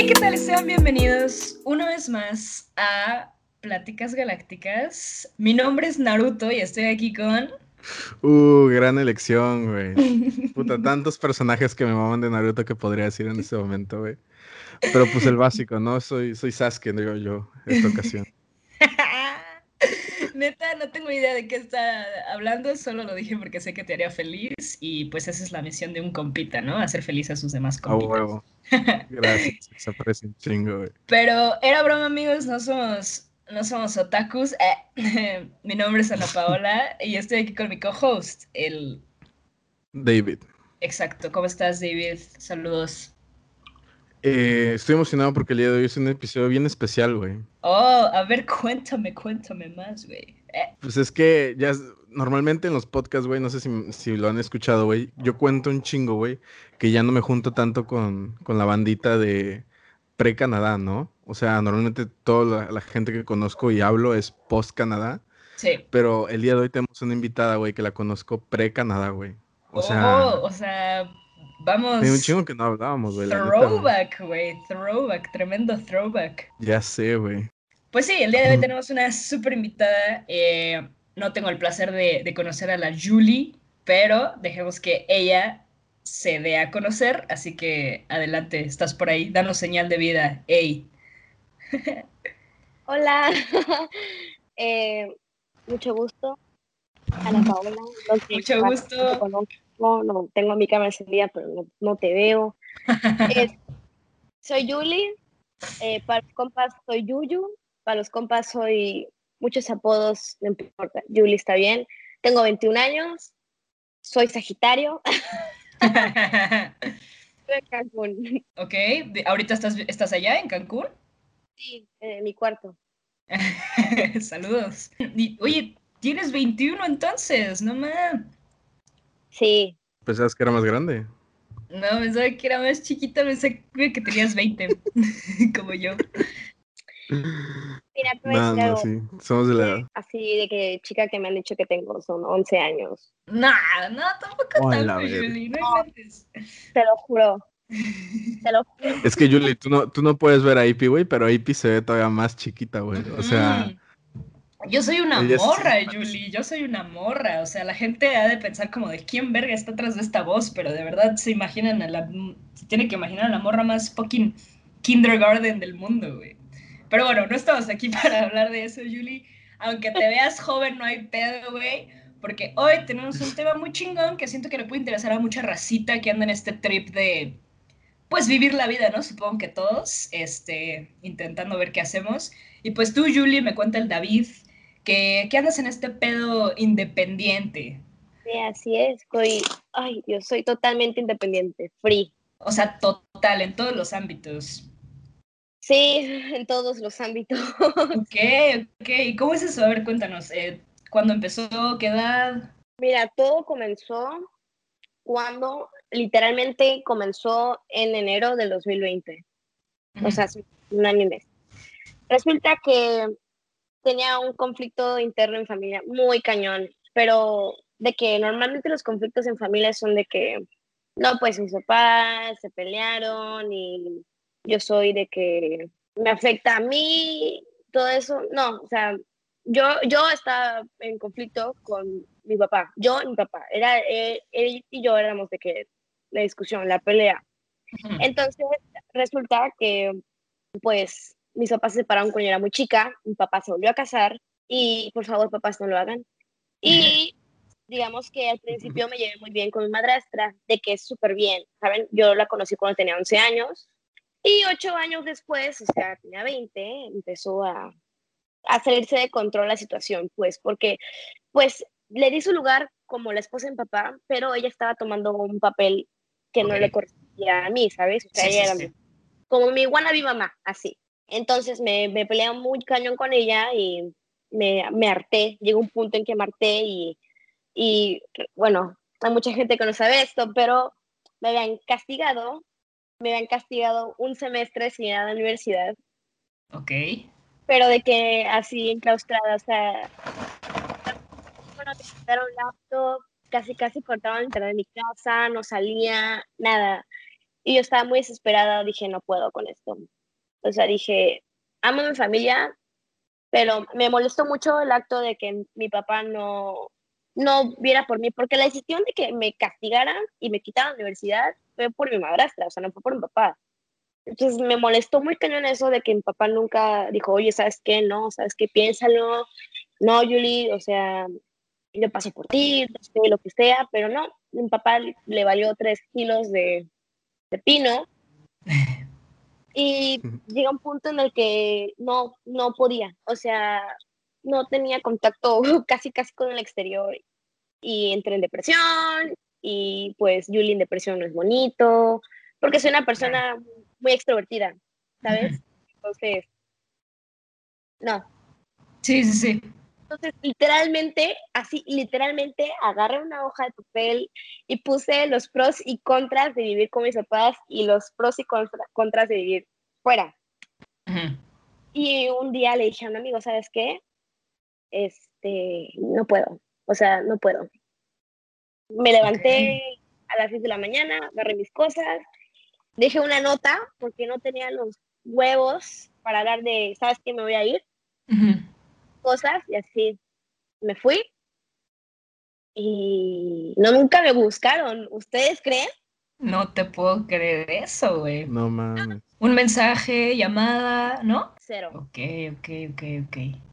Hey, ¿qué tal? Sean bienvenidos una vez más a Pláticas Galácticas. Mi nombre es Naruto y estoy aquí con. Uh, gran elección, güey. Puta, tantos personajes que me maman de Naruto que podría decir en este momento, güey. Pero pues el básico, ¿no? Soy, soy Sasuke, digo yo, esta ocasión. Neta, no tengo idea de qué está hablando, solo lo dije porque sé que te haría feliz y pues esa es la misión de un compita, ¿no? Hacer feliz a sus demás A compitas. huevo. Gracias, se aprecia un chingo, güey. Pero era broma, amigos, no somos, no somos otakus. Eh, mi nombre es Ana Paola y estoy aquí con mi co-host, el... David. Exacto, ¿cómo estás, David? Saludos. Eh, estoy emocionado porque el día de hoy es un episodio bien especial, güey. Oh, a ver, cuéntame, cuéntame más, güey. Pues es que ya normalmente en los podcasts, güey, no sé si, si lo han escuchado, güey, yo cuento un chingo, güey, que ya no me junto tanto con, con la bandita de pre-Canadá, ¿no? O sea, normalmente toda la, la gente que conozco y hablo es post-Canadá, sí. pero el día de hoy tenemos una invitada, güey, que la conozco pre-Canadá, güey. O oh, sea, o sea, vamos. hay un chingo que no hablábamos, güey. Throwback, güey, throwback, tremendo throwback. Ya sé, güey. Pues sí, el día de hoy tenemos una súper invitada. eh, no tengo el placer de, de conocer a la Julie, pero dejemos que ella se dé a conocer. Así que adelante, estás por ahí, danos señal de vida. Ey. Hola, Eh, mucho gusto. Ana Paola. no te- Mucho no te gusto. conozco, no, tengo mi cámara encendida, pero no, no te veo. Soy Yuli, eh, para los compas soy Yuyu, para los compas soy muchos apodos, no importa, Yuli está bien. Tengo 21 años, soy Sagitario, estoy en Cancún, ok, ahorita estás, estás allá en Cancún. sí, en mi cuarto. Saludos. Y, oye, tienes 21 entonces, no más. Sí, Pensabas que era más grande. No, pensaba que era más chiquita, pensé que tenías 20, como yo. Mira, No, no, sí. Somos de la edad. Así de que chica que me han dicho que tengo son 11 años. Nah, no, tampoco tanto. Julie, no inventes. Te lo juro. Te lo juro. Es que, Julie, tú no, tú no puedes ver a Ipi, güey, pero Ipi se ve todavía más chiquita, güey. O sea, Mm. Yo soy una morra, Julie, yo soy una morra. O sea, la gente ha de pensar como de quién verga está atrás de esta voz, pero de verdad se imaginan a la. Se tiene que imaginar a la morra más fucking kindergarten del mundo, güey. Pero bueno, no estamos aquí para hablar de eso, Julie. Aunque te veas joven, no hay pedo, güey. Porque hoy tenemos un tema muy chingón que siento que le puede interesar a mucha racita que anda en este trip de. Pues vivir la vida, ¿no? Supongo que todos, este, intentando ver qué hacemos. Y pues tú, Julie, me cuenta el David, que, que andas en este pedo independiente. Sí, así es. Soy, ay, yo soy totalmente independiente, free. O sea, total, en todos los ámbitos. Sí, en todos los ámbitos. Ok, ok. ¿Y cómo es eso? A ver, cuéntanos. Eh, ¿Cuándo empezó? ¿Qué edad? Mira, todo comenzó cuando literalmente comenzó en enero del 2020. O sea, un año y mes. Resulta que tenía un conflicto interno en familia muy cañón, pero de que normalmente los conflictos en familia son de que, no, pues mis papás se pelearon y yo soy de que me afecta a mí, todo eso. No, o sea, yo, yo estaba en conflicto con mi papá, yo y mi papá. Era, él, él y yo éramos de que la discusión, la pelea. Entonces, resulta que, pues, mis papás se separaron cuando yo era muy chica, mi papá se volvió a casar y, por favor, papás, no lo hagan. Y digamos que al principio me llevé muy bien con mi madrastra, de que es súper bien, ¿saben? Yo la conocí cuando tenía 11 años y ocho años después, o sea, tenía 20, empezó a, a salirse de control la situación, pues, porque, pues, le di su lugar como la esposa mi papá, pero ella estaba tomando un papel que no le correspondía a mí, ¿sabes? O sea, Sí, ella era sí. como mi wannabe mamá, así. Entonces me, me peleé muy cañón con ella y me, me harté, llegó un punto en que me harté y, y, bueno, hay mucha gente que no sabe esto, pero me habían castigado, me habían castigado un semestre sin ir a la universidad, Ok. pero de que así enclaustrada, o sea, bueno, quitaron laptop, casi casi cortaban el internet de mi casa, no salía, nada. Y yo estaba muy desesperada, dije, no puedo con esto. O sea, dije, amo a mi familia, pero me molestó mucho el acto de que mi papá no, no viera por mí, porque la decisión de que me castigaran y me quitaran la universidad fue por mi madrastra, o sea, no fue por mi papá. Entonces me molestó muy cañón eso de que mi papá nunca dijo, oye, ¿sabes qué? No, ¿sabes qué? Piénsalo. No, Julie, o sea, yo paso por ti, lo que sea, pero no, mi papá le valió tres kilos de, de pino y llega un punto en el que no, no podía, o sea, no tenía contacto casi, casi con el exterior y entré en depresión y pues Julie en depresión no es bonito, porque soy una persona muy extrovertida, ¿sabes? Entonces, no. Sí, sí, sí. Entonces, literalmente, así, literalmente, agarré una hoja de papel y puse los pros y contras de vivir con mis papás y los pros y contras de vivir fuera. Y un día le dije a un amigo, ¿sabes qué? Este, no puedo, o sea, no puedo. Me levanté a las 6 de la mañana, agarré mis cosas, dejé una nota porque no tenía los huevos para hablar de, ¿sabes qué? Me voy a ir. Cosas y así me fui. Y no, nunca me buscaron. ¿Ustedes creen? No te puedo creer eso, güey. No mames. Un mensaje, llamada, ¿no? Cero. Ok, ok, ok, ok.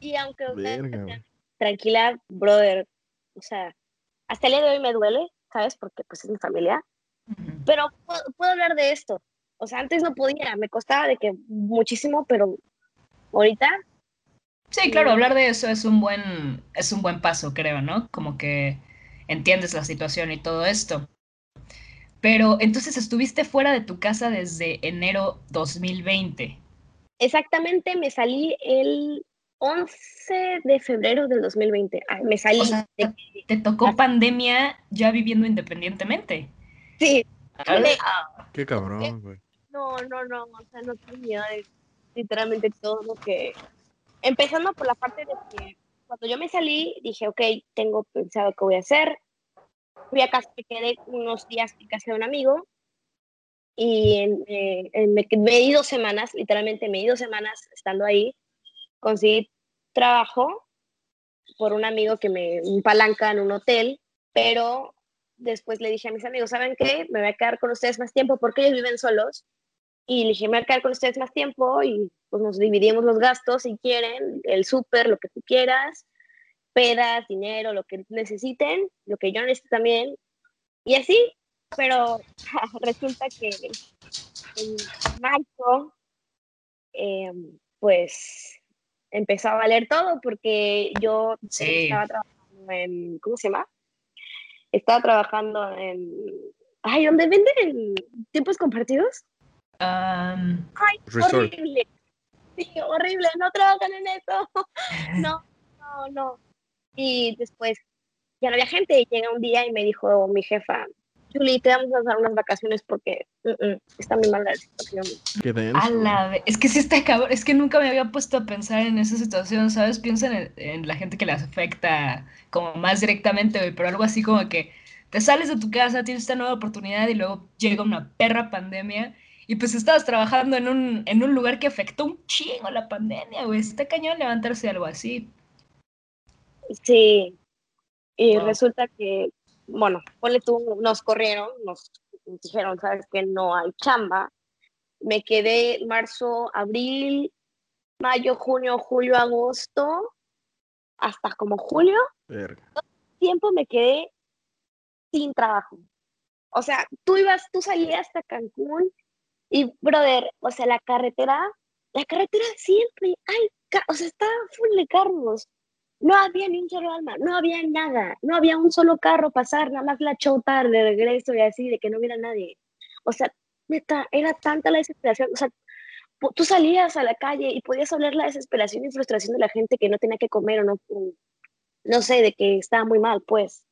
Y aunque ustedes tranquila, brother, o sea, hasta el día de hoy me duele, ¿sabes? Porque pues es mi familia. Pero puedo, hablar de esto. O sea, antes no podía, me costaba de que muchísimo, pero ahorita. Sí, claro, hablar de eso es un buen, es un buen paso, creo, ¿no? Como que entiendes la situación y todo esto. Pero entonces estuviste fuera de tu casa desde enero 2020. Exactamente, me salí el 11 de febrero del 2020. me salí. te tocó pandemia ya viviendo independientemente. Sí. Qué cabrón, güey. No, no, no, o sea, no tenía literalmente todo lo que... Empezando por la parte de que cuando yo me salí, dije, ok, tengo pensado qué voy a hacer. Fui a casa, me quedé unos días en casa de un amigo y eh, me, me di dos semanas, literalmente me di dos semanas estando ahí. Conseguí trabajo por un amigo que me palanca en un hotel, pero después le dije a mis amigos, ¿saben qué? Me voy a quedar con ustedes más tiempo porque ellos viven solos. Y le dije, me voy a quedar con ustedes más tiempo y pues nos dividimos los gastos si quieren, el súper, lo que tú quieras, pedas, dinero, lo que necesiten, lo que yo necesito también. Y así, pero resulta que en marzo, em, pues empezó a valer todo porque yo estaba trabajando en, ¿cómo se llama? estaba trabajando en... Ay, ¿dónde venden tiempos compartidos? Ay, horrible. Sí, horrible, no trabajan en eso. No, no, no. Y después ya no había gente. Llega un día y me dijo mi jefa, Julie, te vamos a dar unas vacaciones porque está muy mala la situación. es que sí está cabrón. Es que nunca me había puesto a pensar en esa situación, ¿sabes? Piensa en, la gente que les afecta como más directamente, pero algo así como que te sales de tu casa, tienes esta nueva oportunidad y luego llega una perra pandemia y pues estabas trabajando en un, en un lugar que afectó un chingo la pandemia, güey. Está cañón levantarse algo así. Sí. Y resulta que bueno, ponle tú, nos corrieron, nos dijeron, sabes que no hay chamba. Me quedé marzo, abril, mayo, junio, julio, agosto, hasta como julio. Todo tiempo me quedé sin trabajo. O sea, tú ibas, tú salías hasta Cancún y, brother, o sea, la carretera, la carretera siempre hay, o sea, está full de carros. No había ni un solo alma, no había nada, no había un solo carro pasar, nada más la chota de regreso y así, de que no hubiera nadie. O sea, neta, era tanta la desesperación, o sea, tú salías a la calle y podías hablar la desesperación y frustración de la gente que no tenía que comer o no, no sé, de que estaba muy mal, pues.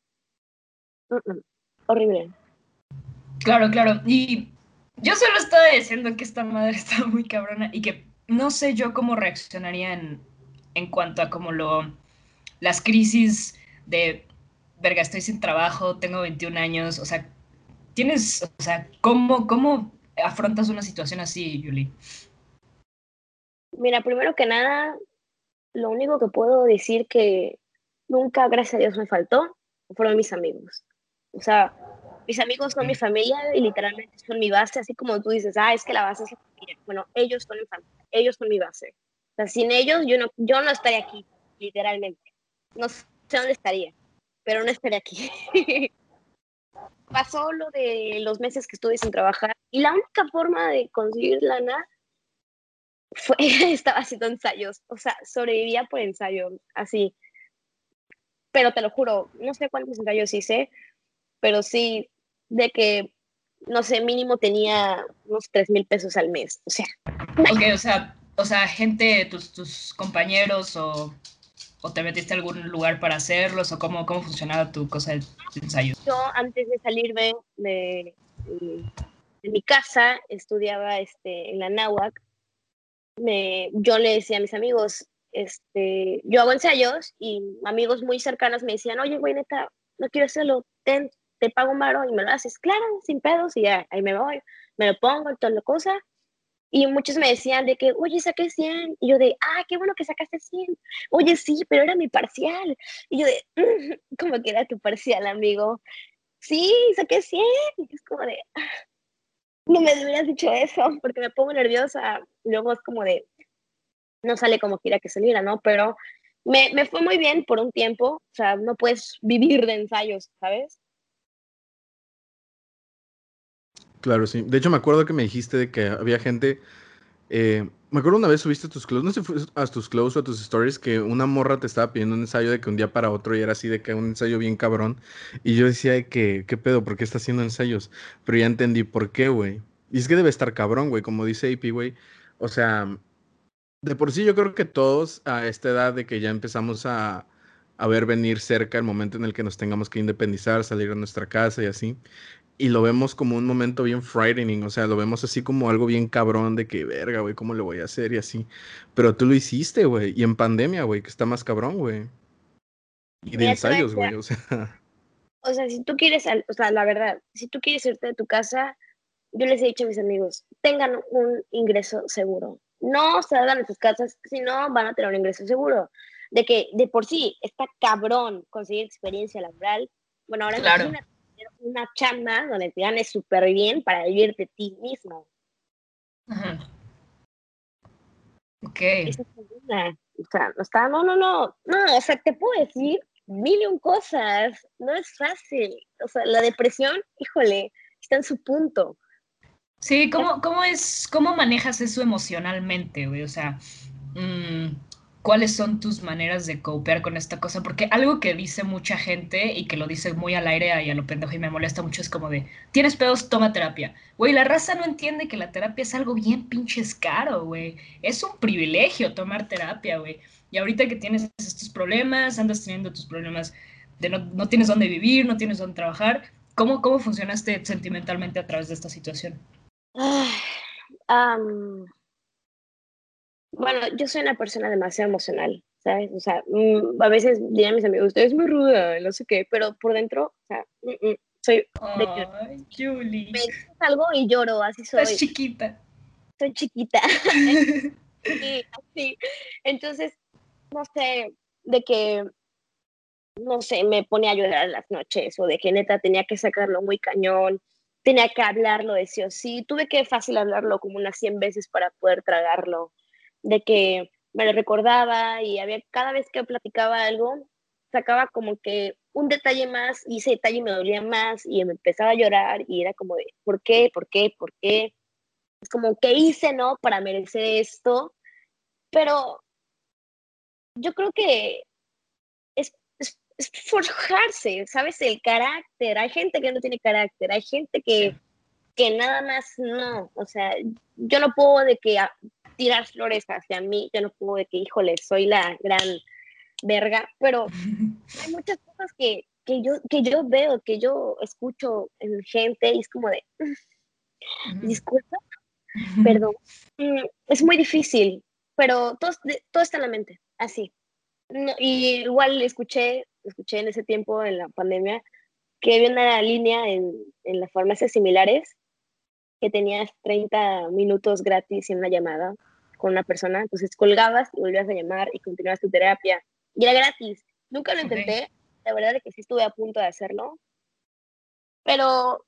Horrible. Claro, claro. Y yo solo estaba diciendo que esta madre está muy cabrona y que no sé yo cómo reaccionaría en, en cuanto a cómo lo las crisis de, verga, estoy sin trabajo, tengo 21 años, o sea, tienes, o sea, ¿cómo, cómo afrontas una situación así, Julie? Mira, primero que nada, lo único que puedo decir que nunca, gracias a Dios, me faltó fueron mis amigos. O sea, mis amigos son mi familia y literalmente son mi base, así como tú dices, ah, es que la base es la familia. Bueno, ellos son mi familia, ellos son mi base. O sea, sin ellos yo no, yo no estaría aquí, literalmente. No sé dónde estaría, pero no estaría aquí. Pasó lo de los meses que estuve sin trabajar y la única forma de conseguir lana fue, estaba haciendo ensayos, o sea, sobrevivía por ensayos, así. Pero te lo juro, no sé cuántos ensayos hice, pero sí, de que, no sé, mínimo tenía unos 3 mil pesos al mes, o sea. O sea, o sea, gente, tus, tus compañeros o, o, te metiste a algún lugar para hacerlos o cómo, cómo funcionaba tu cosa de ensayo. Yo antes de salirme de, de, mi casa estudiaba este, en la náhuac me, yo le decía a mis amigos, este, yo hago ensayos y amigos muy cercanos me decían, oye, güey, neta, no quiero hacerlo, ten, te pago un varo y me lo haces, claro, sin pedos, y ya, ahí me voy, me lo pongo toda la cosa. Y muchos me decían de que, oye, saqué 100. Y yo de, ah, qué bueno que sacaste 100. Oye, sí, pero era mi parcial. Y yo de, ¿cómo que era tu parcial, amigo? Sí, saqué 100. Y es como de, ah, no me hubieras dicho eso, porque me pongo nerviosa. Luego es como de, no sale como quiera que saliera, ¿no? Pero me, me fue muy bien por un tiempo, o sea, no puedes vivir de ensayos, ¿sabes? Claro, sí. De hecho, me acuerdo que me dijiste de que había gente. Eh, me acuerdo una vez subiste tus clothes, no sé si a tus clothes o a tus stories, que una morra te estaba pidiendo un ensayo de que un día para otro y era así de que un ensayo bien cabrón. Y yo decía de que, ¿qué pedo? ¿Por qué está haciendo ensayos? Pero ya entendí por qué, güey. Y es que debe estar cabrón, güey, como dice AP, güey. O sea, de por sí yo creo que todos a esta edad de que ya empezamos a, a ver venir cerca el momento en el que nos tengamos que independizar, salir a nuestra casa y así y lo vemos como un momento bien frightening, o sea, lo vemos así como algo bien cabrón de que, verga, güey, ¿cómo lo voy a hacer? Y así. Pero tú lo hiciste, güey, y en pandemia, güey, que está más cabrón, güey. Y de ensayos, güey, o sea. O sea, si tú quieres, o sea, la verdad, si tú quieres irte de tu casa, yo les he dicho a mis amigos, tengan un ingreso seguro. No salgan de sus casas, si no van a tener un ingreso seguro. De que de por sí está cabrón conseguir experiencia laboral. Bueno, ahora claro una chamba donde te ganes súper bien para vivir de ti mismo. Ok. o sea, no está, no, no, no, no, o sea, te puedo decir mil y un cosas, no es fácil. O sea, la depresión, híjole, está en su punto. Sí, ¿cómo, cómo es, cómo manejas eso emocionalmente, güey? O sea, mmm, cuáles son tus maneras de copear con esta cosa, porque algo que dice mucha gente y que lo dice muy al aire y a lo pendejo y me molesta mucho es como de, tienes pedos, toma terapia. Güey, la raza no entiende que la terapia es algo bien pinches caro, güey. Es un privilegio tomar terapia, güey. Y ahorita que tienes estos problemas, andas teniendo tus problemas de no, no tienes dónde vivir, no tienes dónde trabajar, ¿cómo, cómo funcionaste sentimentalmente a través de esta situación? Um, bueno, yo soy una persona demasiado emocional, ¿sabes? O sea, mm, a veces dirán mis amigos, usted es muy ruda, no sé qué, pero por dentro, o sea, mm, mm, soy... Ay, Julie. Me dices algo y lloro, así soy. Estás chiquita. Soy chiquita. sí, así. Entonces, no sé, de que, no sé, me pone a llorar las noches o de que neta tenía que sacarlo muy cañón tenía que hablarlo de sí o sí. Tuve que fácil hablarlo como unas 100 veces para poder tragarlo de que me lo recordaba y había cada vez que platicaba algo, sacaba como que un detalle más y ese detalle me dolía más y me empezaba a llorar y era como de, ¿por qué? ¿Por qué? ¿Por qué? Es como, ¿qué hice, no? Para merecer esto. Pero yo creo que es, es, es forjarse, ¿sabes? El carácter. Hay gente que no tiene carácter, hay gente que, que nada más no. O sea, yo no puedo de que tirar flores hacia mí, yo no puedo de que, híjole, soy la gran verga, pero hay muchas cosas que, que, yo, que yo veo, que yo escucho en gente y es como de, disculpa, perdón, mm, es muy difícil, pero todo, todo está en la mente, así. y igual escuché, escuché en ese tiempo, en la pandemia, que había una línea en, en las farmacias similares que tenías 30 minutos gratis en una llamada con una persona, entonces colgabas y volvías a llamar y continuabas tu terapia. Y era gratis. Nunca lo intenté, la verdad es que sí estuve a punto de hacerlo, pero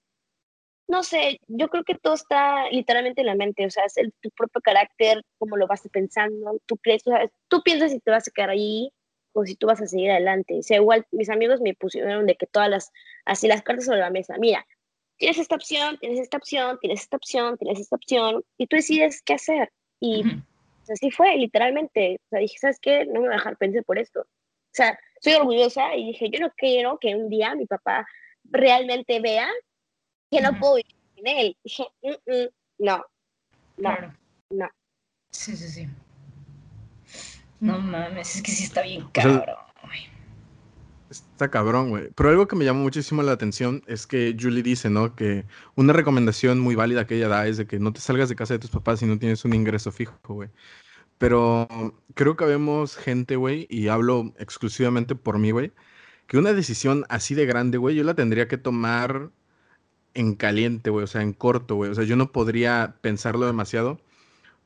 no sé, yo creo que todo está literalmente en la mente, o sea, es el, tu propio carácter, cómo lo vas pensando, tú crees, o sea, tú piensas si te vas a quedar ahí o si tú vas a seguir adelante. O sea, igual mis amigos me pusieron de que todas las, así las cartas sobre la mesa, mira, tienes esta opción, tienes esta opción, tienes esta opción, tienes esta opción, y tú decides qué hacer. Y así fue, literalmente. O sea, dije, ¿sabes qué? No me voy a dejar pensar por esto. O sea, soy orgullosa y dije, yo no quiero que un día mi papá realmente vea que no puedo vivir sin él. dije, mm, mm, no, no, no. Sí, sí, sí. No mames, es que sí está bien cabrón. Está cabrón, güey. Pero algo que me llamó muchísimo la atención es que Julie dice, ¿no? Que una recomendación muy válida que ella da es de que no te salgas de casa de tus papás si no tienes un ingreso fijo, güey. Pero creo que vemos gente, güey, y hablo exclusivamente por mí, güey, que una decisión así de grande, güey, yo la tendría que tomar en caliente, güey, o sea, en corto, güey. O sea, yo no podría pensarlo demasiado.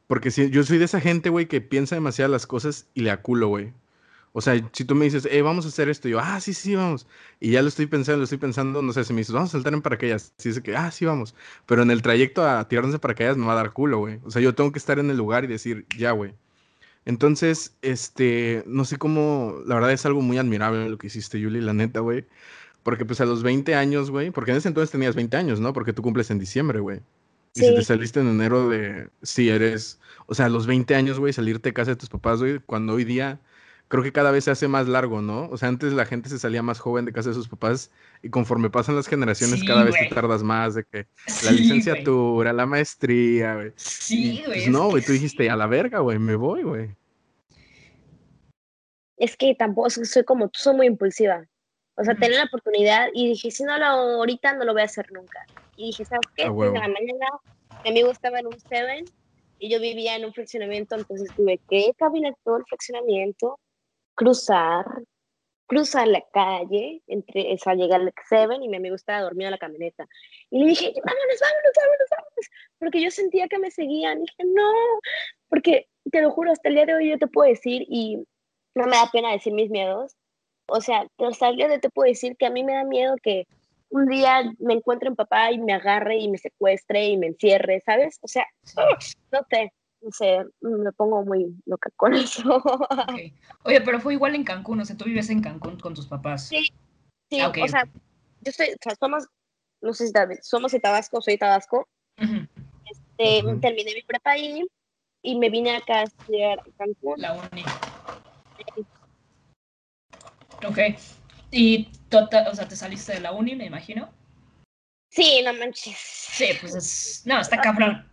Porque si, yo soy de esa gente, güey, que piensa demasiado las cosas y le aculo, güey. O sea, si tú me dices, eh, vamos a hacer esto, yo, ah, sí, sí, vamos. Y ya lo estoy pensando, lo estoy pensando, no sé, si me dices, vamos a saltar en paracaídas. Si dice que, ah, sí, vamos. Pero en el trayecto a tirarnos de paracaídas me va a dar culo, güey. O sea, yo tengo que estar en el lugar y decir, ya, güey. Entonces, este, no sé cómo, la verdad es algo muy admirable lo que hiciste, Yuli, la neta, güey. Porque pues a los 20 años, güey, porque en ese entonces tenías 20 años, ¿no? Porque tú cumples en diciembre, güey. Y si te saliste en enero de, sí, eres, o sea, a los 20 años, güey, salirte de casa de tus papás, güey, cuando hoy día creo que cada vez se hace más largo, ¿no? O sea, antes la gente se salía más joven de casa de sus papás y conforme pasan las generaciones cada vez te tardas más de que la licenciatura, la maestría, güey. Sí, güey. Pues, no, güey, tú dijiste, a la verga, güey, me voy, güey. Es que tampoco soy como tú, soy muy impulsiva. O sea, tener la oportunidad y dije, si no lo hago ahorita, no lo voy a hacer nunca. Y dije, ¿sabes qué? Ah, de la mañana, mi amigo estaba en un Seven y yo vivía en un fraccionamiento, entonces tuve que caminar todo el fraccionamiento, cruzar, cruzar la calle, entre, esa llegar al Seven y mi amigo estaba dormido en la camioneta. Y le dije, vámonos, vámonos, vámonos, vámonos, porque yo sentía que me seguían. Y dije, no, porque te lo juro, hasta el día de hoy yo te puedo decir, y no me da pena decir mis miedos, o sea, hasta el día de hoy te puedo decir que a mí me da miedo que un día me encuentre un papá y me agarre y me secuestre y me encierre, ¿sabes? O sea, no sé, no sé, me pongo muy loca con eso. Oye, pero fue igual en Cancún, o sea, tú vives en Cancún con tus papás. Sí, sí, ah, o sea, yo estoy, o sea, somos, no sé si sabes, somos de Tabasco, soy Tabasco. este, Terminé mi prepa ahí y me vine acá a estudiar a Cancún. La uni. Ok. Y, tota, o sea, te saliste de la uni, me imagino. Sí, no manches. Sí, pues es... No, está cabrón.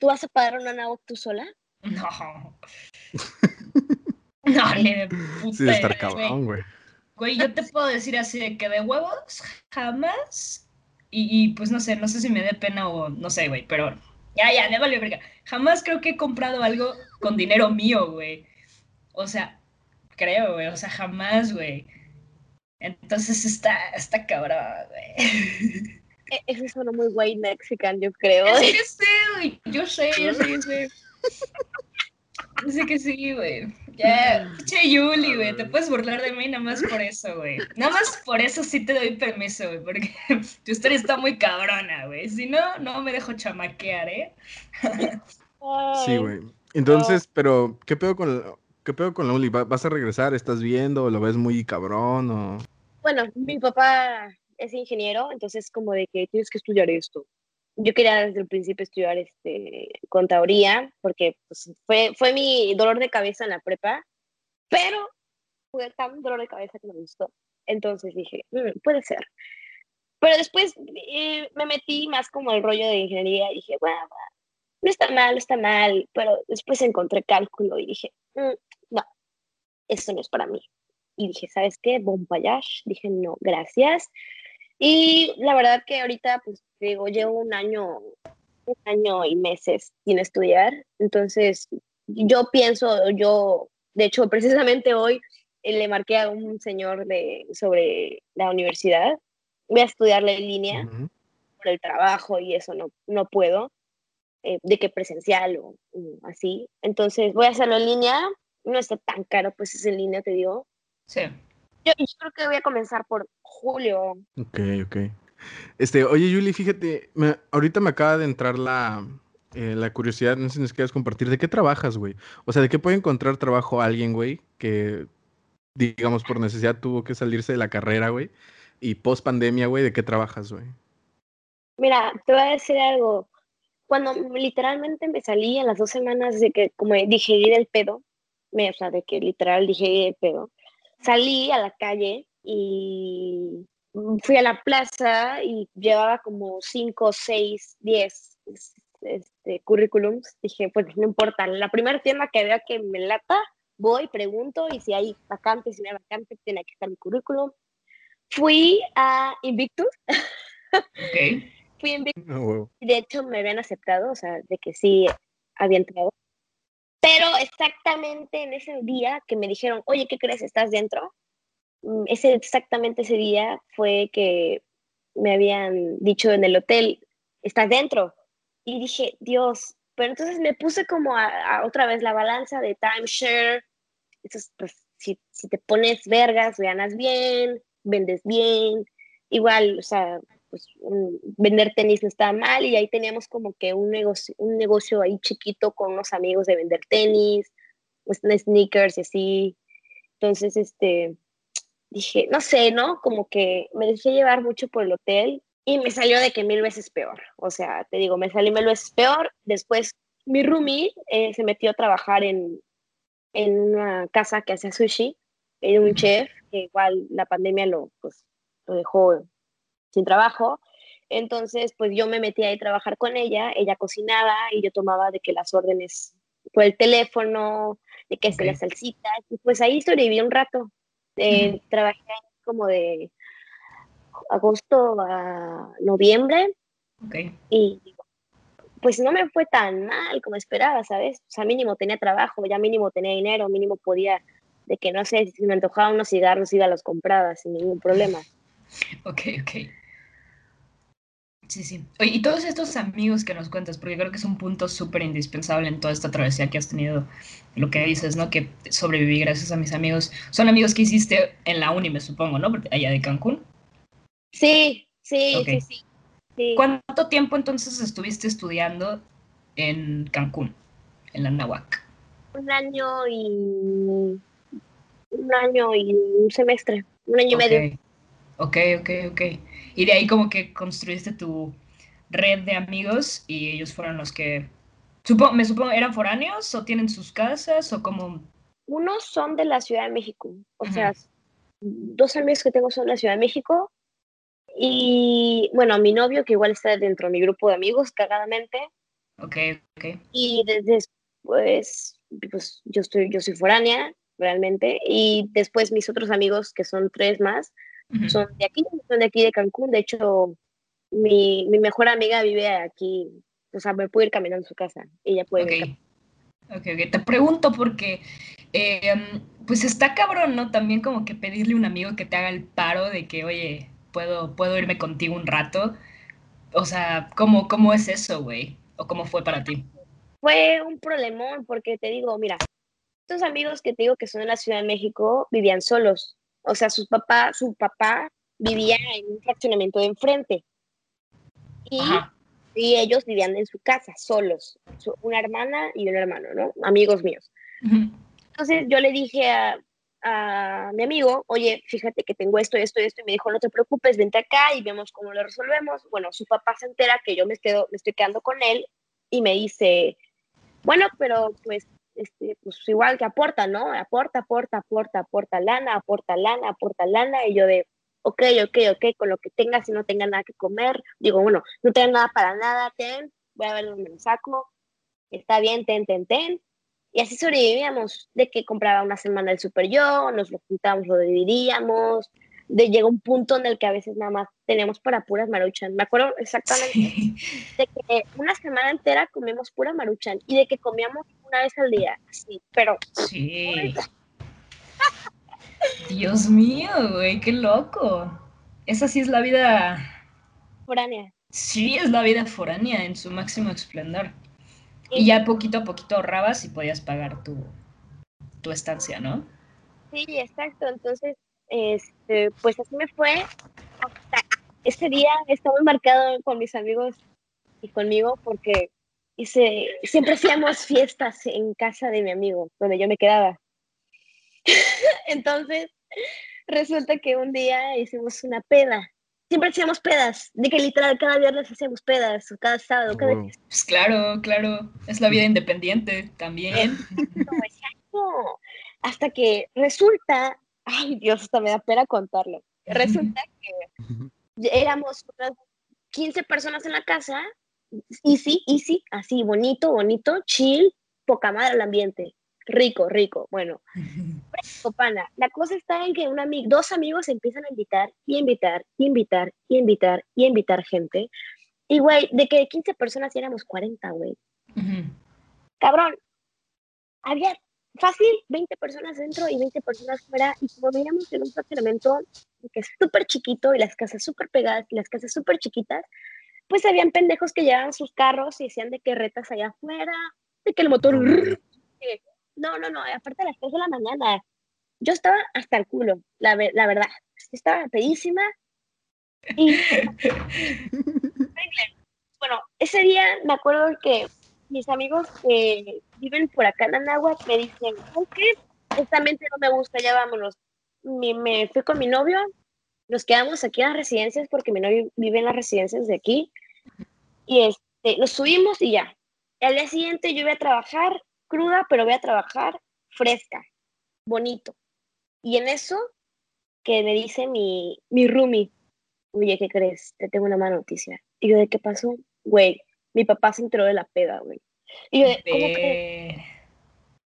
¿Tú vas a pagar una nao tú sola? No. no, ni de puta. Sí, de estar cabrón, güey. Güey, yo te puedo decir así de que de huevos, jamás. Y, y, pues no sé, no sé si me dé pena o no sé, güey, pero ya, ya, me vale verga. Jamás creo que he comprado algo con dinero mío, güey. O sea, creo, güey. O sea, jamás, güey. Entonces está, está cabrón, güey. E, eso suena muy white mexican, yo creo. Es que sí, güey. Yo sé, yo sé, yo sé. Sé que sí, güey. Ya, che Yuli, güey, te puedes burlar de mí nada más por eso, güey. Nada más por eso sí te doy permiso, güey, porque tu historia está muy cabrona, güey. Si no, no me dejo chamaquear, ¿eh? Sí, güey. Entonces, pero, ¿qué pedo con, qué pedo con la Uli? ¿Vas a regresar? ¿Estás viendo? ¿Lo ves muy cabrón o...? Bueno, mi papá es ingeniero, entonces como de que tienes que estudiar esto. Yo quería desde el principio estudiar este, contaduría, porque pues, fue, fue mi dolor de cabeza en la prepa, pero fue tan dolor de cabeza que me gustó. Entonces dije, mm, puede ser. Pero después eh, me metí más como el rollo de ingeniería y dije, bueno, no está mal, no está mal, pero después encontré cálculo y dije, mm, no, esto no es para mí. Y dije, ¿sabes qué? Bon. Dije, no, gracias. Y la verdad que ahorita, pues digo, llevo un año, un año y meses sin estudiar. Entonces, yo pienso, yo, de hecho, precisamente hoy eh, le marqué a un señor de, sobre la universidad voy a estudiarla en línea por el trabajo y eso no, no puedo, eh, de que presencial o, así. Entonces voy a hacerlo en línea, no está tan caro, pues es en línea, te digo. Sí. Yo, creo que voy a comenzar por julio. Ok, ok. Este, oye, Yuli, fíjate, ahorita me acaba de entrar la, eh, la curiosidad, no sé si nos quieres compartir, ¿de qué trabajas, güey? O sea, ¿de qué puede encontrar trabajo alguien, güey, que, digamos, por necesidad tuvo que salirse de la carrera, güey? Y post pandemia, güey, ¿de qué trabajas, güey? Mira, te voy a decir algo. Cuando literalmente me salí en las dos semanas de que, como dije, ir el pedo, me, o sea, de que literal dije el pedo, salí a la calle y fui a la plaza y llevaba como cinco, seis, diez este, currículums, dije, pues no importa, la primera tienda que vea que me lata, voy, pregunto y si hay vacantes, si no hay vacantes, tiene que estar mi currículum. Fui a Invictus. Okay. Fui a Invictus. Ah, de hecho, me habían aceptado, o sea, de que sí había entrado. Pero exactamente en ese día que me dijeron, oye, ¿qué crees? ¿Estás dentro? Mm, ese, exactamente ese día fue que me habían dicho en el hotel, ¿estás dentro? y dije, Dios, pero entonces me puse como a, otra vez la balanza de timeshare. Entonces, pues, si, si, te pones vergas, ganas bien, vendes bien. Igual, o sea, pues, vender tenis no está mal y ahí teníamos como que un negocio, un negocio ahí chiquito con unos amigos de vender tenis, pues, sneakers y así. Entonces, este, dije, no sé, ¿no? Como que me dejé llevar mucho por el hotel y me salió de que mil veces peor. O sea, te digo, me salió mil veces peor. Después mi roomie eh, se metió a trabajar en, en una casa que hacía sushi, era un chef, que igual la pandemia lo, pues, lo dejó sin trabajo. Entonces, pues yo me metí ahí a trabajar con ella, ella cocinaba y yo tomaba de que las órdenes por el teléfono, de que se las salsitas, y pues ahí sobreviví un rato. Eh, Trabajé como de agosto a noviembre. Y pues no me fue tan mal como esperaba, ¿sabes? O sea, mínimo tenía trabajo, ya mínimo tenía dinero, mínimo podía, de que no sé, si me antojaba unos cigarros, iba a los compraba sin ningún problema. Ok, ok. Sí, sí. Oye, y todos estos amigos que nos cuentas, porque creo que es un punto súper indispensable en toda esta travesía que has tenido, lo que dices, ¿no? Que sobreviví gracias a mis amigos. Son amigos que hiciste en la uni, me supongo, ¿no? Allá de Cancún. Sí, sí, sí, sí, ¿Cuánto tiempo entonces estuviste estudiando en Cancún, en la Nahuac? Un año y un año y un semestre, un año y medio. Ok, ok, ok. Y de ahí como que construiste tu red de amigos y ellos fueron los que, supongo, me supongo, ¿eran foráneos o tienen sus casas o como? Unos son de la Ciudad de México, o sea, dos amigos que tengo son de la Ciudad de México y bueno, a mi novio, que igual está dentro de mi grupo de amigos, cagadamente. Ok, ok. Y después, pues yo, estoy, yo soy foránea, realmente. Y después mis otros amigos, que son tres más, son de aquí, son de aquí de Cancún. De hecho, mi, mi, mejor amiga vive aquí, o sea, me puede ir caminando a su casa. Ella puede okay. ok, ok. Te pregunto porque, em, pues está cabrón, ¿no? También como que pedirle a un amigo que te haga el paro de que, oye, puedo, puedo irme contigo un rato. O sea, ¿cómo, cómo es eso, güey? ¿O cómo fue para ti? Fue un problemón porque te digo, mira, estos amigos que te digo que son de la Ciudad de México vivían solos. O sea, sus papá, su papá vivía en un fraccionamiento de enfrente. Y, y ellos vivían en su casa, solos. Una hermana y un hermano, ¿no? Amigos míos. Entonces yo le dije a, a mi amigo, oye, fíjate que tengo esto, esto, esto, y me dijo, no te preocupes, vente acá y vemos cómo lo resolvemos. Bueno, su papá se entera que yo me, quedo, me estoy quedando con él y me dice, bueno, pero pues, este, pues igual que aporta, ¿no? Aporta, aporta, aporta, aporta lana, aporta lana, aporta lana, y yo de, ok, ok, ok, con lo que tengas y no tenga nada que comer, digo, bueno, no tenga nada para nada, ten, voy a ver dónde lo saco, está bien, ten, ten, ten, y así sobrevivíamos, de que compraba una semana el super yo, nos lo juntábamos, lo dividíamos, de llega un punto en el que a veces nada más tenemos para puras maruchan. Me acuerdo exactamente de que una semana entera comimos pura maruchan y de que comíamos una vez al día, así, pero... Sí. Dios mío, güey, qué loco. esa sí es la vida. Foránea. Sí, es la vida foránea en su máximo esplendor. Y ya poquito a poquito ahorrabas y podías pagar tu, tu estancia, ¿no? Sí, exacto. Entonces, este, pues así me fue. Hasta ese día estaba marcado con mis amigos y conmigo porque hice, siempre hacíamos fiestas en casa de mi amigo, donde yo me quedaba. Entonces, resulta que un día hicimos una peda. Siempre hacíamos pedas, de que literal cada viernes hacíamos pedas, cada sábado, cada Wow. Pues claro, claro. Es la vida independiente también. No, exacto. Hasta que resulta, ay Dios, hasta me da pena contarlo. Resulta que éramos unas 15 personas en la casa, easy, easy, así, bonito, bonito, chill, poca madre el ambiente, rico, rico. Bueno, fresco, pana. La cosa está en que dos amigos empiezan a invitar y invitar y invitar y invitar y invitar gente. Y güey, de que 15 personas éramos 40, güey Ujú. cabrón, había fácil 20 personas dentro y 20 personas fuera, y como vivíamos en un fraccionamiento que es súper chiquito y las casas súper pegadas y las casas súper chiquitas, pues habían pendejos que llevaban sus carros y decían de que retas allá afuera, de que el motor... No, no, no, aparte a las 3 de la mañana, yo estaba hasta el culo, la, la verdad, estaba pedísima. Y bueno, ese día me acuerdo que mis amigos que viven por acá en Anáhuac me dicen, ¿sabes qué? Esta mente no me gusta, ya vámonos. Mi- me fui con mi novio, nos quedamos aquí en las residencias porque mi novio vive en las residencias de aquí. Y este, nos subimos y ya. Al día siguiente yo voy a trabajar cruda, pero voy a trabajar fresca, bonito. Y en eso que me dice mi, mi roomie, oye, ¿qué crees? Te tengo una mala noticia. Y yo, ¿de qué pasó? Güey, mi papá se enteró de la peda, güey. Y yo, de, ¿cómo crees?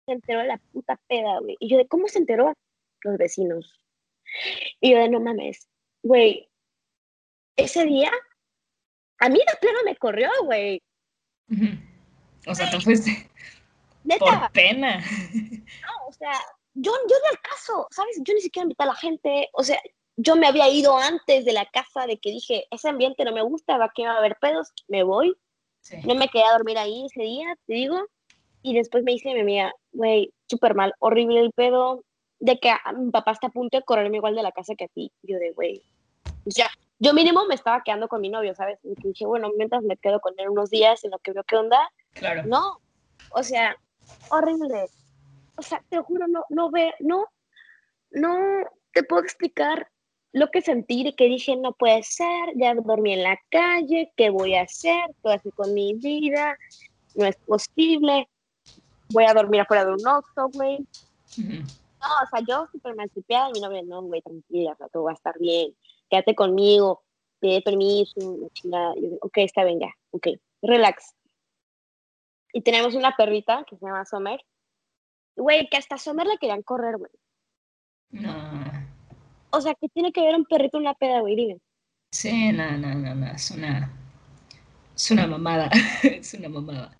Se enteró de la puta peda, güey? Y yo, ¿de cómo se enteró? Los vecinos. Y yo, de no mames, güey. Ese día, a mí de plano me corrió, güey. O sea, tú fuiste Neta, por pena. no, o sea, yo, yo ni al caso, ¿sabes? Yo ni siquiera invité a la gente, o sea, yo me había ido antes de la casa de que dije, ese ambiente no me gusta, va que va a haber pedos, me voy. Sí. No me quedé a dormir ahí ese día, te digo. Y después me dice mi amiga, güey, súper mal, horrible el pedo, de que a- mi papá está a punto de correrme igual de la casa que a ti. Yo de, güey, pues ya. Yo mínimo me estaba quedando con mi novio, ¿sabes? Y dije, bueno, mientras me quedo con él unos días en lo que veo qué onda. Claro. No, o sea, horrible. O sea, te juro, no, no ve, no, no te puedo explicar lo que sentí y que dije, no puede ser, ya dormí en la calle, ¿qué voy a hacer? ¿Qué voy a hacer con mi vida? No es posible. Voy a dormir afuera de un Oxxo, güey. Ujú. No, o sea, yo súper mal tripeada y mi novia, no, güey, tranquila, o sea, todo va a estar bien. Quédate conmigo, doy permiso, la chingada. Yo, ok, está bien, ya, ok, relax. Y tenemos una perrita que se llama Summer. Güey, que hasta Summer le querían correr, güey. No. O sea, que tiene que ver un perrito en una peda, güey, dime. Sí, no, no, no, no. Es una. Es una mamada. es una mamada.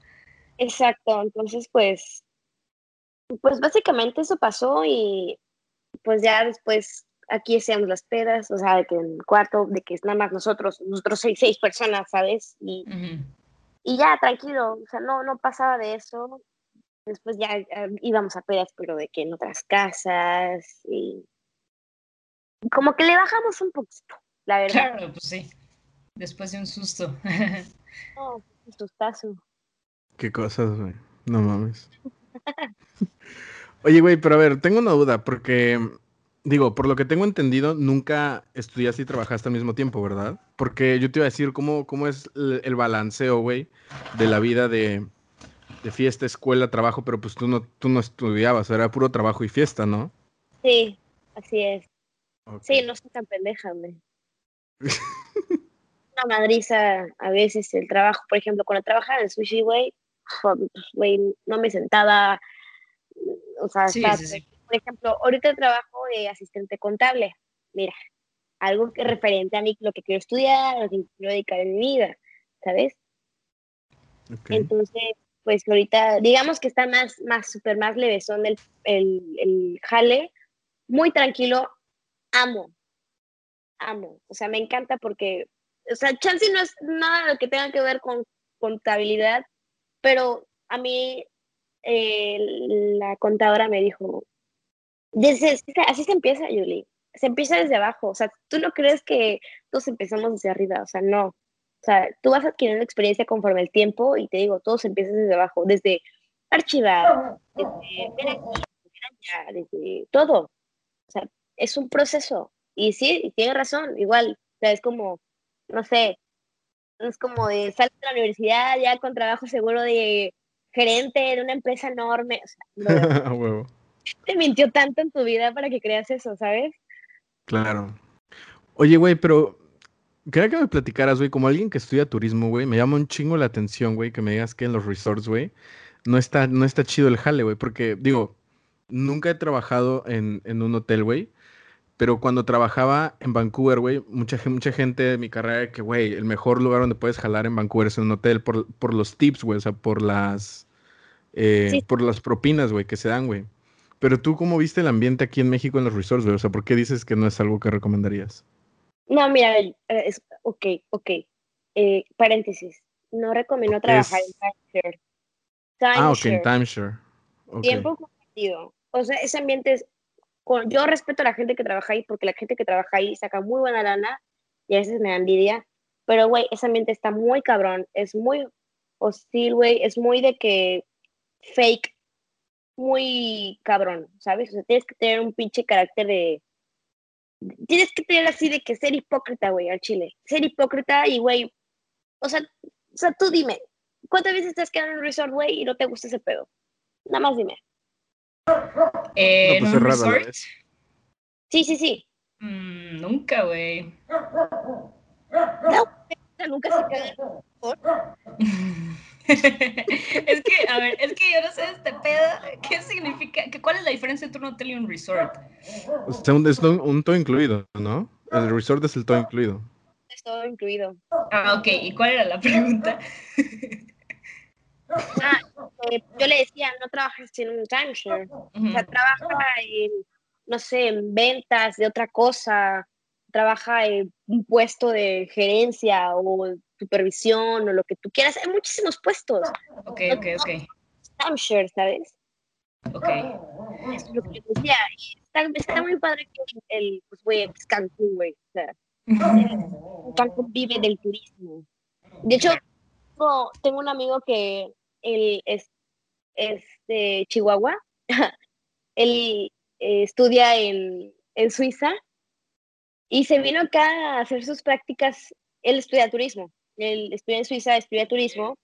Exacto, entonces, pues, pues básicamente eso pasó y pues ya después aquí hacíamos las pedas, o sea, de que en el cuarto, de que es nada más nosotros, nosotros seis, seis personas, ¿sabes? Y y ya, tranquilo, o sea, no, no pasaba de eso. Después ya eh, íbamos a pedas, pero de que en otras casas y como que le bajamos un poquito, la verdad. Claro, pues sí. Después de un susto. No, un sustazo. Qué cosas, güey. No mames. Oye, güey, pero a ver, tengo una duda, porque, digo, por lo que tengo entendido, nunca estudiaste y trabajaste al mismo tiempo, ¿verdad? Porque yo te iba a decir cómo, cómo es el, el balanceo, güey, de la vida de, de fiesta, escuela, trabajo, pero pues tú no, tú no estudiabas, era puro trabajo y fiesta, ¿no? Sí, así es. Ok. Sí, no soy tan pendeja, hombre. Una madriza a veces el trabajo, por ejemplo, cuando trabajaba en el sushi, güey, no me sentaba, o sea, Sí, sí. por ejemplo, ahorita trabajo de asistente contable, mira, algo que referente a mí, lo que quiero estudiar, lo que quiero dedicar en mi vida, ¿sabes? Entonces, pues ahorita, digamos que está más, más, súper más levesón el, el, el jale, muy tranquilo, amo, amo. O sea, me encanta porque, o sea, chance no es nada que tenga que ver con contabilidad, pero a mí la contadora me dijo, desde, así se empieza, Julie. Se empieza desde abajo. O sea, tú no crees que todos empezamos desde arriba. O sea, no. O sea, tú vas adquiriendo experiencia conforme el tiempo y te digo, todos empiezan desde abajo. Desde archivar, desde desde todo. O sea, es un proceso. Y sí, tiene razón, igual. O sea, es como, no sé, es como de salir de la universidad ya con trabajo seguro de gerente de una empresa enorme. O sea, no, te mintió tanto en tu vida para que creas eso, ¿sabes? Claro. Oye, güey, pero quería que me platicaras, güey, como alguien que estudia turismo, güey, me llama un chingo la atención, güey, que me digas que en los resorts, güey, no está, no está chido el jale, güey, porque, digo, nunca he trabajado en, en un hotel, güey, pero cuando trabajaba en Vancouver, güey, mucha, mucha gente de mi carrera que, güey, el mejor lugar donde puedes jalar en Vancouver es en un hotel por, por los tips, güey, o sea, por las, eh, por las propinas, güey, que se dan, güey. Pero tú, ¿cómo viste el ambiente aquí en México en los resorts, güey? O sea, ¿por qué dices que no es algo que recomendarías? No, mira, es, ok, ok. Eh, paréntesis. No recomiendo trabajar en timeshare. ah, ok, en timeshare. Tiempo compartido. O sea, ese ambiente es... yo respeto a la gente que trabaja ahí porque la gente que trabaja ahí saca muy buena lana y a veces me da envidia. Pero, güey, ese ambiente está muy cabrón. Es muy hostil, güey. Es muy de que fake muy cabrón, ¿sabes? O sea, tienes que tener un pinche carácter de... Tienes que tener así de que ser hipócrita, güey, al chile. Ser hipócrita y, güey, o sea, o sea, tú dime, ¿cuántas veces te has en un resort, güey, y no te gusta ese pedo? Nada más dime. Eh, no, pues ¿En un resort? Sí, sí, sí. Mm, nunca, güey. No, nunca se quedó es que, a ver, es que yo no sé este pedo, ¿qué significa? ¿Cuál es la diferencia entre un hotel y un resort? O sea, un, es un, todo incluido, ¿no? El resort es el todo incluido. Es todo incluido. Ah, ok. ¿Y cuál era la pregunta? Ah, eh, yo le decía, no trabajas en un timeshare. O sea, trabaja en, no sé, en ventas de otra cosa, trabaja en un puesto de gerencia o supervisión o lo que tú quieras. Hay muchísimos puestos. Ok, ok, ok. Timeshare, ¿sabes? Ok. Es lo que decía. está, está, muy padre que el, pues, güey, es Cancún, güey. O sea, Cancún vive del turismo. De hecho, tengo un amigo que él es, de Chihuahua. él eh, estudia en, en Suiza y se vino acá a hacer sus prácticas. Él estudia turismo él estudia en Suiza, estudia turismo.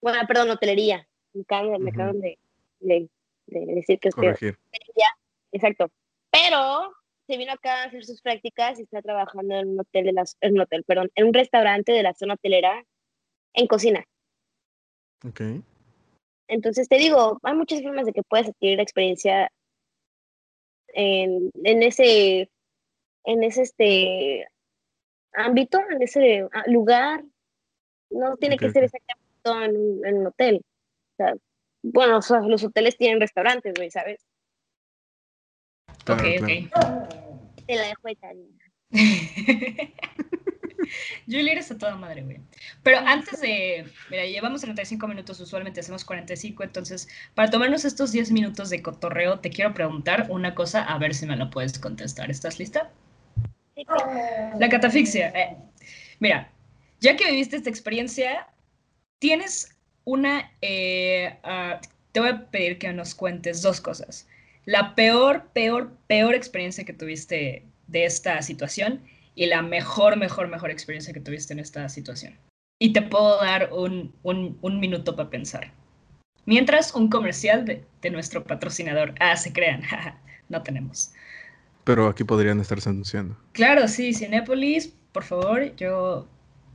Bueno, perdón, hotelería. Me acaban, de, decir que estudia hotelería. Exacto. Pero se vino acá a hacer sus prácticas y está trabajando en un hotel de las, en un hotel, perdón, en un restaurante de la zona hotelera en cocina. Ok. Entonces te digo, hay muchas formas de que puedes adquirir experiencia en, en ese, en ese este ámbito, en ese ah, lugar. No tiene que ser exactamente en un, en un hotel. O sea, bueno, los hoteles tienen restaurantes, güey, ¿sabes? ok, ok. Te la dejo de Julie eres a toda madre, güey. Pero antes de. Mira, llevamos 35 minutos, usualmente hacemos 45. Entonces, para tomarnos estos 10 minutos de cotorreo, te quiero preguntar una cosa, a ver si me la puedes contestar. ¿Estás lista? La catafixia. Eh, mira, ya que viviste esta experiencia, tienes una... Eh, ah, te voy a pedir que nos cuentes dos cosas. La peor, peor, peor experiencia que tuviste de esta situación y la mejor, mejor, mejor experiencia que tuviste en esta situación. Y te puedo dar un, un, minuto para pensar. Mientras, un comercial de, de nuestro patrocinador. Ah, se crean. no tenemos. Pero aquí podrían estarse anunciando. Claro, sí, Cinépolis, por favor, yo,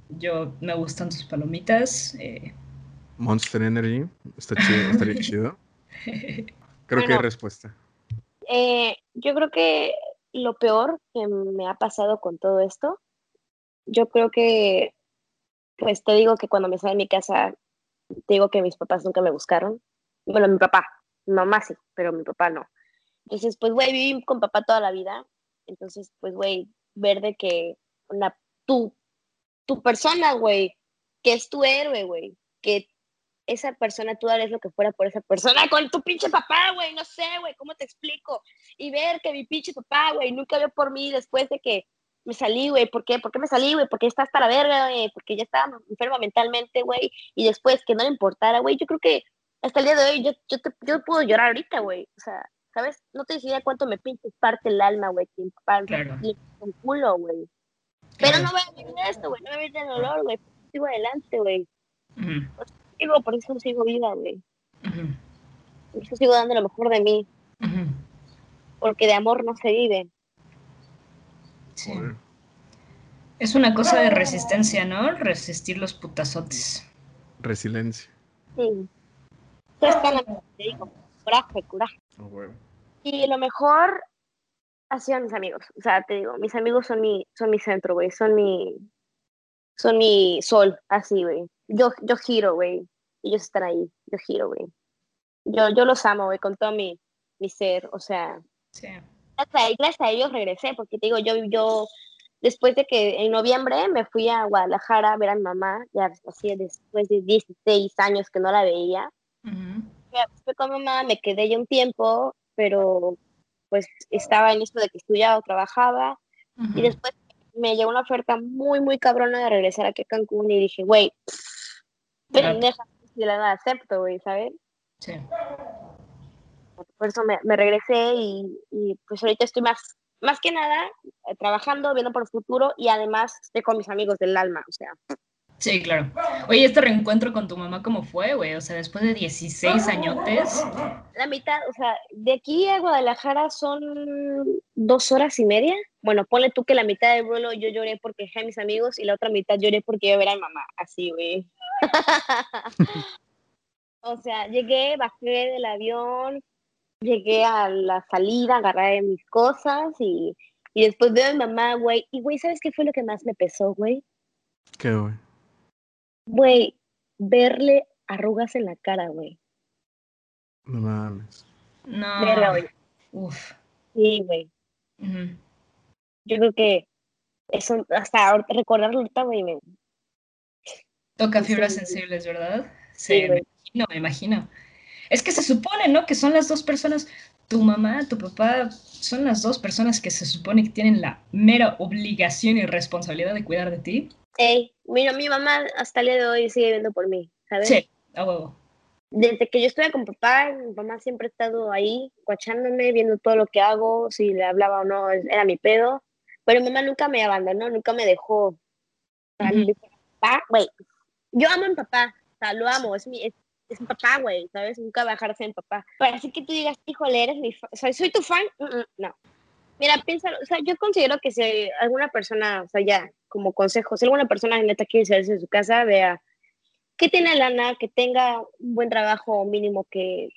yo me gustan tus palomitas. Eh. Monster Energy, está chido, estaría chido. Creo que hay respuesta. Eh, yo creo que lo peor que me ha pasado con todo esto, yo creo que, pues te digo que cuando me salí de mi casa, te digo que mis papás nunca me buscaron. Bueno, mi papá, mamá sí, pero mi papá no. Entonces, pues, güey, viví con papá toda la vida. Entonces, pues, güey, ver de que una, tu, tu persona, güey, que es tu héroe, güey, que esa persona, tú harías lo que fuera por esa persona con tu pinche papá, güey, no sé, güey, ¿cómo te explico? Y ver que mi pinche papá, güey, nunca vio por mí después de que me salí, güey, ¿por qué? ¿Por qué me salí, güey? Porque está hasta la verga, güey, porque ya estaba enferma mentalmente, güey, y después que no le importara, güey, yo creo que hasta el día de hoy yo, yo, te, yo puedo llorar ahorita, güey, o sea, ¿sabes? No te decía cuánto me pinche parte el alma, güey, que mi claro. un culo, güey. Pero no voy a vivir esto, güey, no voy a vivir el dolor, güey, sigo adelante, güey por eso sigo viva, güey. Por eso sigo dando lo mejor de mí. Porque de amor no se vive. Sí. Es una cosa de resistencia, ¿no? Resistir los putazotes. Resiliencia. Sí. Te digo, coraje, coraje. Oh, y lo mejor ha sido mis amigos. O sea, te digo, mis amigos son mi, son mi centro, güey. Son mi, son mi sol, así, güey yo, yo giro, güey. Ellos están ahí, yo giro, güey. Yo, yo los amo, güey, con todo mi, mi ser, o sea. Sí. Gracias a, ellos regresé, porque te digo, yo, yo, después de que en noviembre me fui a Guadalajara a ver a mi mamá, ya así después de 16 años que no la veía. Fui con mamá, me quedé ya un tiempo, pero pues estaba en esto de que estudiaba o trabajaba. Y después me llegó una oferta muy, muy cabrona de regresar aquí a Cancún y dije, güey, pendeja, si la acepto, güey, ¿sabes? Sí. Por eso me, me regresé y, y, pues ahorita estoy más, más que nada eh, trabajando, viendo por el futuro y además estoy con mis amigos del alma, o sea. Sí, claro. Oye, ¿este reencuentro con tu mamá cómo fue, güey? O sea, después de 16 añotes. La mitad, o sea, de aquí a Guadalajara son dos horas y media. Bueno, ponle tú que la mitad del vuelo yo lloré porque dejé a mis amigos y la otra mitad lloré porque iba a ver a mi mamá. Así, güey. o sea, llegué, bajé del avión, llegué a la salida, agarré mis cosas y, y después veo a mi mamá, güey. Y, güey, ¿sabes qué fue lo que más me pesó, güey? ¿Qué, güey? Güey, verle arrugas en la cara, güey. No mames. No. Verla, güey. Uf. Sí, güey. Yo creo que eso, hasta recordarlo ahorita, güey, me... Toca fibras sensibles, ¿verdad? Sí, me imagino, me imagino. Es que se supone, ¿no? Que son las dos personas, tu mamá, tu papá, son las dos personas que se supone que tienen la mera obligación y responsabilidad de cuidar de ti. Ey, mira, mi mamá hasta el día de hoy sigue viendo por mí, ¿sabes? Sí, a huevo. Desde que yo estuve con papá, mi mamá siempre ha estado ahí, guachándome, viendo todo lo que hago, si le hablaba o no, era mi pedo. Pero mi mamá nunca me abandonó, nunca me dejó. papá, güey, yo amo a mi papá, o sea, lo amo, es mi, es, mi papá, güey, ¿sabes? Nunca ser mi papá. Pero así que tú digas, híjole, eres mi fan, o sea, soy tu fan, mm, mm, no. Mira, piénsalo, o sea, yo considero que si alguna persona, o sea, ya, como consejo, si alguna persona neta quiere salirse de su casa, vea que tiene lana, que tenga un buen trabajo mínimo, que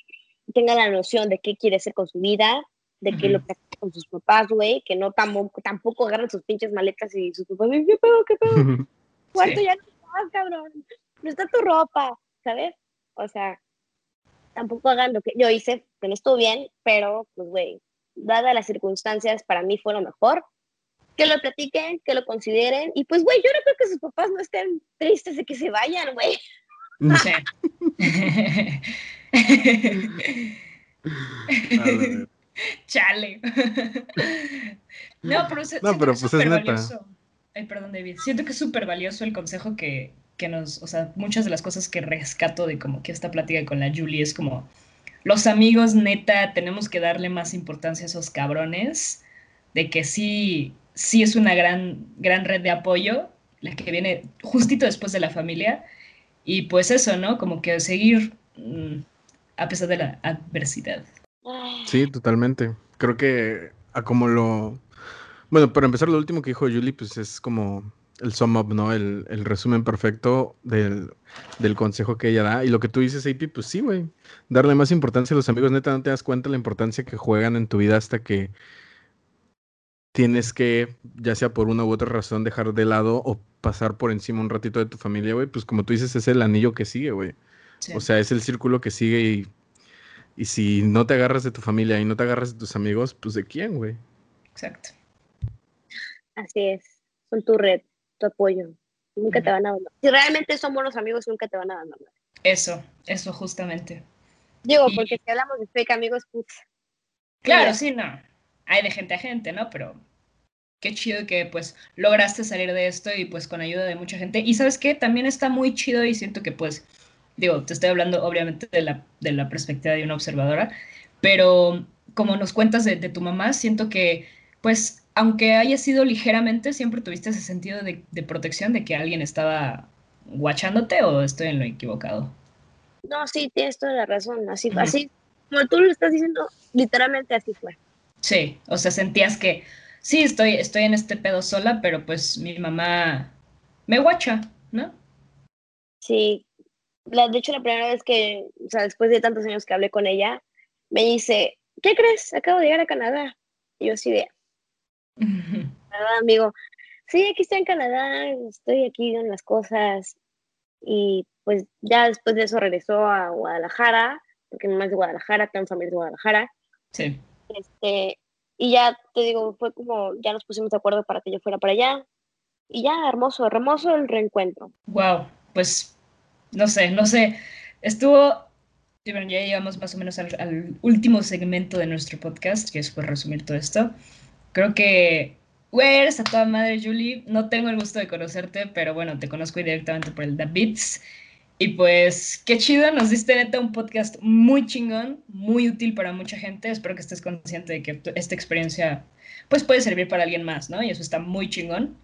tenga la noción de qué quiere hacer con su vida, de que lo que hace con sus papás, güey, que no tampoco, tampoco agarren sus pinches maletas y sus papás, ¿qué pedo, qué pedo? Cuarto ya no estás, cabrón, no está tu ropa, ¿sabes? O sea, tampoco hagan lo que yo hice, que no estuvo bien, pero, pues, güey, dadas las circunstancias, para mí fue lo mejor que lo platiquen, que lo consideren. Y pues, güey, yo no creo que sus papás no estén tristes de que se vayan, güey. Sí. Chale. No, pero, no, pero pues es valioso. Ay, perdón, David. Siento que es súper valioso el consejo que, que nos, o sea, muchas de las cosas que rescato de como que esta plática con la Julie es como, los amigos, neta, tenemos que darle más importancia a esos cabrones, de que sí, sí es una gran, gran red de apoyo, la que viene justito después de la familia. Y pues eso, ¿no? Como que seguir mm, a pesar de la adversidad. Sí, totalmente. Creo que a como lo... Bueno, para empezar, lo último que dijo Julie, pues es como el sum up, ¿no? El, el resumen perfecto del, del, consejo que ella da. Y lo que tú dices, AP, pues sí, güey. Darle más importancia a los amigos, neta, no te das cuenta de la importancia que juegan en tu vida hasta que tienes que, ya sea por una u otra razón, dejar de lado o pasar por encima un ratito de tu familia, güey, pues como tú dices, es el anillo que sigue, güey. O sea, es el círculo que sigue y, y si no te agarras de tu familia y no te agarras de tus amigos, pues de quién, güey. Exacto. Así es, son tu red, tu apoyo. Nunca te van a abandonar. Si realmente son buenos amigos, nunca te van a abandonar. Eso, eso justamente. Digo, porque si hablamos de fake amigos, pues... Claro, sí, no. Hay de gente a gente, ¿no? Pero qué chido que pues lograste salir de esto y pues con ayuda de mucha gente. Y sabes qué, también está muy chido y siento que pues, digo, te estoy hablando obviamente de la, de la perspectiva de una observadora, pero como nos cuentas de, de tu mamá, siento que pues aunque haya sido ligeramente, siempre tuviste ese sentido de, de protección de que alguien estaba guachándote o estoy en lo equivocado. No, sí, tienes toda la razón. Así, uh -huh. así, como tú lo estás diciendo, literalmente así fue. Sí, o sea, sentías que sí, estoy, estoy en este pedo sola, pero pues mi mamá me guacha, ¿no? Sí, la, de hecho la primera vez que, o sea, después de tantos años que hablé con ella, me dice, ¿qué crees? Acabo de llegar a Canadá. Y yo así de, ¿verdad, amigo? Sí, aquí estoy en Canadá, estoy aquí en las cosas. Y pues ya después de eso regresó a Guadalajara, porque es de Guadalajara, tengo familia de Guadalajara. Sí. Este, y ya te digo, fue como, ya nos pusimos de acuerdo para que yo fuera para allá. Y ya, hermoso, hermoso el reencuentro. Wow, pues no sé, no sé. Estuvo, ya llegamos más o menos al, al último segmento de nuestro podcast, que es por resumir todo esto. Creo que Güey, eres a toda madre, Julie. No tengo el gusto de conocerte, pero bueno, te conozco directamente por el The Beats. Y pues, qué chido, nos diste neta un podcast muy chingón, muy útil para mucha gente. Espero que estés consciente de que esta experiencia pues puede servir para alguien más, ¿no? Y eso está muy chingón.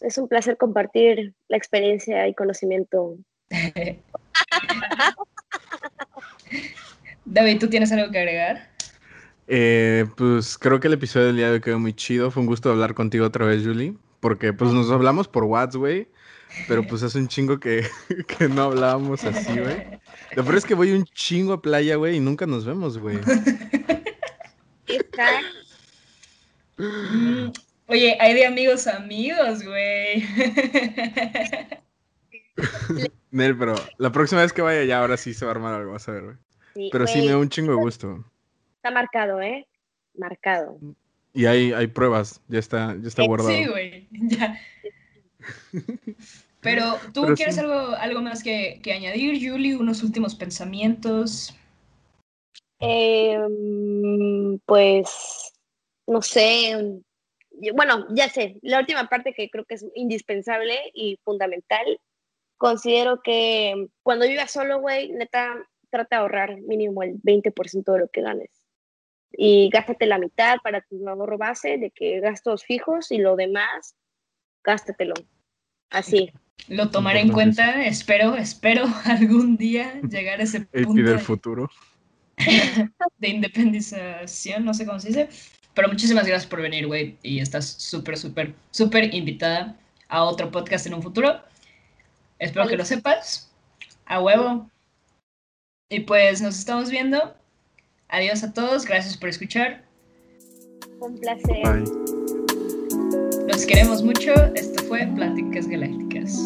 Es un placer compartir la experiencia y conocimiento. David, ¿tú tienes algo que agregar? Eh, pues creo que el episodio del día de hoy quedó muy chido. Fue un gusto hablar contigo otra vez, Julie. Porque pues nos hablamos por WhatsApp, güey. Pero pues es un chingo que, que no hablábamos así, güey. Lo peor es que voy un chingo a playa, güey, y nunca nos vemos, güey. Mm, oye, hay de amigos amigos, güey. Nel, pero la próxima vez que vaya ya, ahora sí se va a armar algo, vas a ver, güey. Sí, pero sí me da un chingo de gusto. Está marcado, ¿eh? Marcado. Y hay, hay pruebas, ya está, ya está guardado. Sí, güey, ya. Pero, ¿tú Pero quieres sí. algo, algo más que, que, añadir, Julie? ¿Unos últimos pensamientos? Eh, pues, no sé. Bueno, ya sé, la última parte que creo que es indispensable y fundamental. Considero que cuando vivas solo, güey, neta, trata de ahorrar mínimo el 20% de lo que ganes y gástate la mitad para tu ahorro base de que gastos fijos y lo demás, gástatelo. Así. Lo tomaré en cuenta, espero, espero algún día llegar a ese punto. El del futuro. De independización, no sé cómo se dice. Pero muchísimas gracias por venir, güey. Y estás súper, súper, súper invitada a otro podcast en un futuro. Espero que lo sepas. A huevo. Y pues nos estamos viendo Adiós a todos, gracias por escuchar. Un placer. Bye. Los queremos mucho. Esto fue Pláticas Galácticas.